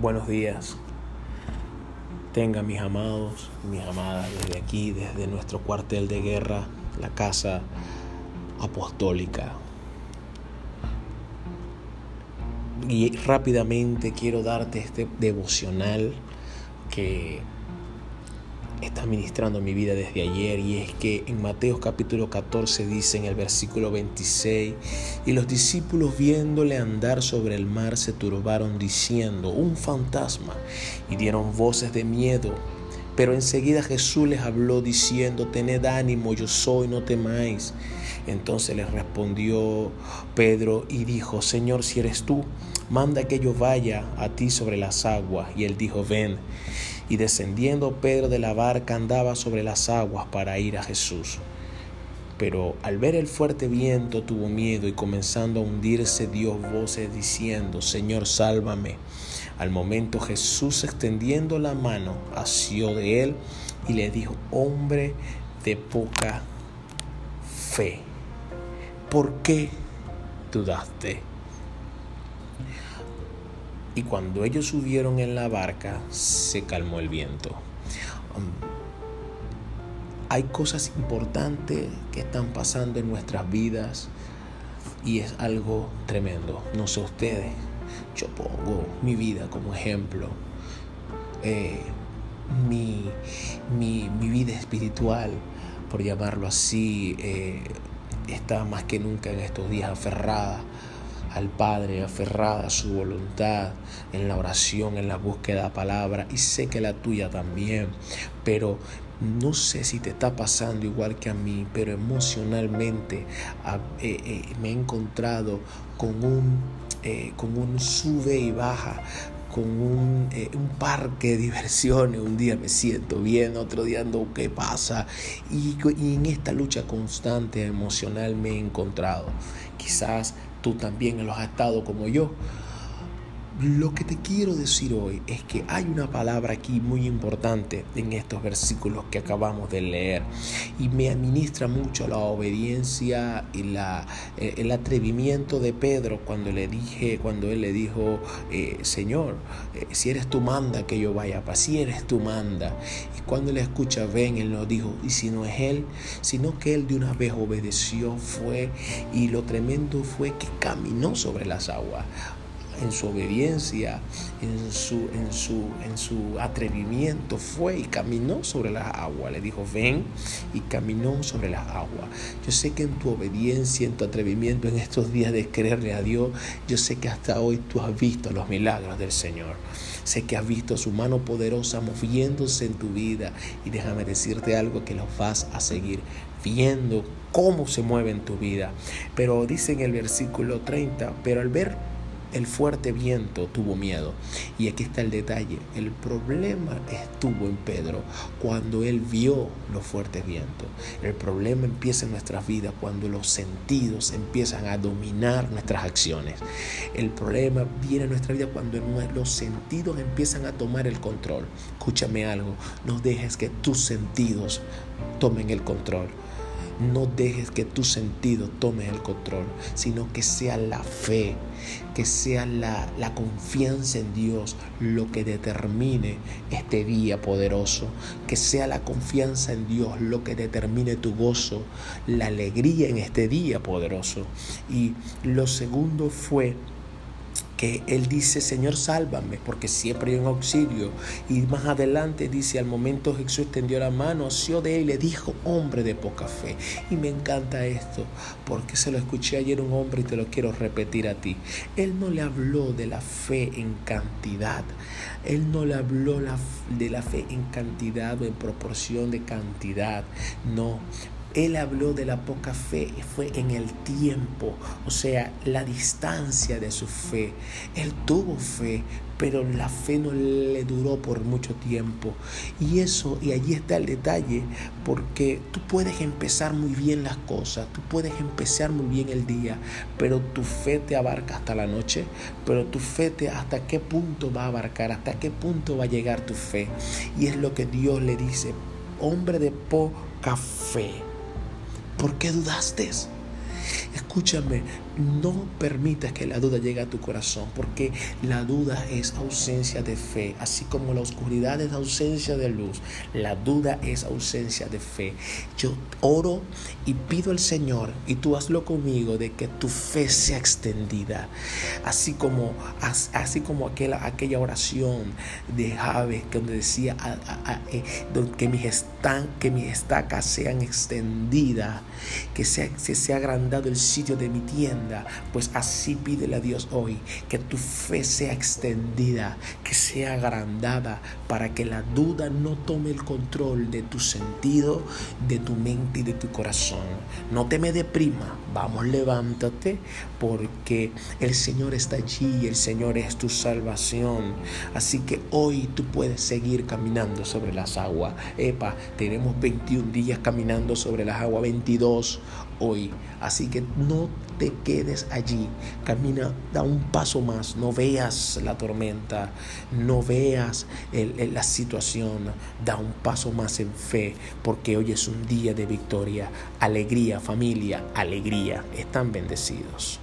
buenos días. Tengan mis amados, mis amadas desde aquí, desde nuestro cuartel de guerra, la casa apostólica. Y rápidamente quiero darte este devocional que está ministrando mi vida desde ayer y es que en Mateo capítulo 14 dice en el versículo 26, y los discípulos viéndole andar sobre el mar se turbaron diciendo, un fantasma, y dieron voces de miedo. Pero enseguida Jesús les habló diciendo, tened ánimo, yo soy, no temáis. Entonces les respondió Pedro y dijo, Señor, si eres tú, manda que yo vaya a ti sobre las aguas. Y él dijo, ven. Y descendiendo Pedro de la barca andaba sobre las aguas para ir a Jesús. Pero al ver el fuerte viento tuvo miedo y comenzando a hundirse dio voces diciendo, Señor, sálvame. Al momento Jesús extendiendo la mano asió de él y le dijo, hombre de poca fe, ¿por qué dudaste? Y cuando ellos subieron en la barca, se calmó el viento. Um, hay cosas importantes que están pasando en nuestras vidas y es algo tremendo. No sé ustedes, yo pongo mi vida como ejemplo. Eh, mi, mi, vida espiritual, por llamarlo así, eh, está más que nunca en estos días aferrada al Padre, aferrada a su voluntad, en la oración, en la búsqueda de palabra, y sé que la tuya también, pero no sé si te está pasando igual que a mí, pero emocionalmente eh, eh, me he encontrado con un, eh, con un sube y baja, con un, parque de diversiones. Un día me siento bien, otro día ando, ¿qué pasa? Y en esta lucha constante emocional me he encontrado. Quizás tú también lo has estado como yo. Lo que te quiero decir hoy es que hay una palabra aquí muy importante en estos versículos que acabamos de leer y me administra mucho la obediencia y la, eh, el atrevimiento de Pedro cuando le dije, cuando él le dijo, eh, Señor, eh, si eres tú manda que yo vaya para, si eres tú manda. Y cuando le escucha, ven, él nos dijo, y si no es él, sino que él de una vez obedeció, fue, y lo tremendo fue que caminó sobre las aguas en su obediencia, en su, en su, en su atrevimiento, fue y caminó sobre las aguas. Le dijo, ven y caminó sobre las aguas. Yo sé que en tu obediencia, en tu atrevimiento, en estos días de creerle a Dios, yo sé que hasta hoy tú has visto los milagros del Señor. Sé que has visto su mano poderosa moviéndose en tu vida y déjame decirte algo que lo vas a seguir viendo cómo se mueve en tu vida. Pero dice en el versículo 30, pero al ver el fuerte viento tuvo miedo. Y aquí está el detalle. El problema estuvo en Pedro cuando él vio los fuertes vientos. El problema empieza en nuestras vidas cuando los sentidos empiezan a dominar nuestras acciones. El problema viene en nuestra vida cuando los sentidos empiezan a tomar el control. Escúchame algo, no dejes que tus sentidos tomen el control. No dejes que tu sentido tome el control, sino que sea la fe, que sea la, la, confianza en Dios lo que determine este día poderoso, que sea la confianza en Dios lo que determine tu gozo, la alegría en este día poderoso. Y lo segundo fue que él dice, Señor, sálvame, porque siempre hay un auxilio. Y más adelante dice, al momento Jesús extendió la mano, asió de él y le dijo, hombre de poca fe. Y me encanta esto, porque se lo escuché ayer un hombre y te lo quiero repetir a ti. Él no le habló de la fe en cantidad. Él no le habló de la fe en cantidad o en proporción de cantidad. No, él habló de la poca fe y fue en el tiempo, o sea, la distancia de su fe. Él tuvo fe, pero la fe no le duró por mucho tiempo. Y eso, y allí está el detalle, porque tú puedes empezar muy bien las cosas, tú puedes empezar muy bien el día, pero tu fe te abarca hasta la noche, pero tu fe te hasta qué punto va a abarcar, hasta qué punto va a llegar tu fe. Y es lo que Dios le dice, hombre de poca fe. ¿Por qué dudaste? escúchame, no permitas que la duda llegue a tu corazón, porque la duda es ausencia de fe, así como la oscuridad es ausencia de luz, la duda es ausencia de fe. Yo oro y pido al Señor, y tú hazlo conmigo, de que tu fe sea extendida, así como, así como aquella, oración de Javes, donde decía eh, que, mis están, que mis estacas sean extendidas, que se sea agrandado el sitio de mi tienda, pues así pídele a Dios hoy, que tu fe sea extendida, que sea agrandada, para que la duda no tome el control de tu sentido, de tu mente y de tu corazón. No te me deprima, vamos, levántate, porque el Señor está allí y el Señor es tu salvación. Así que hoy tú puedes seguir caminando sobre las aguas. Epa, tenemos 21 días caminando sobre las aguas, 22 hoy. Así que no te quedes allí. Camina, da un paso más. No veas la tormenta, no veas la situación. Da un paso más en fe, porque hoy es un día de victoria. Alegría, familia, alegría. Están bendecidos.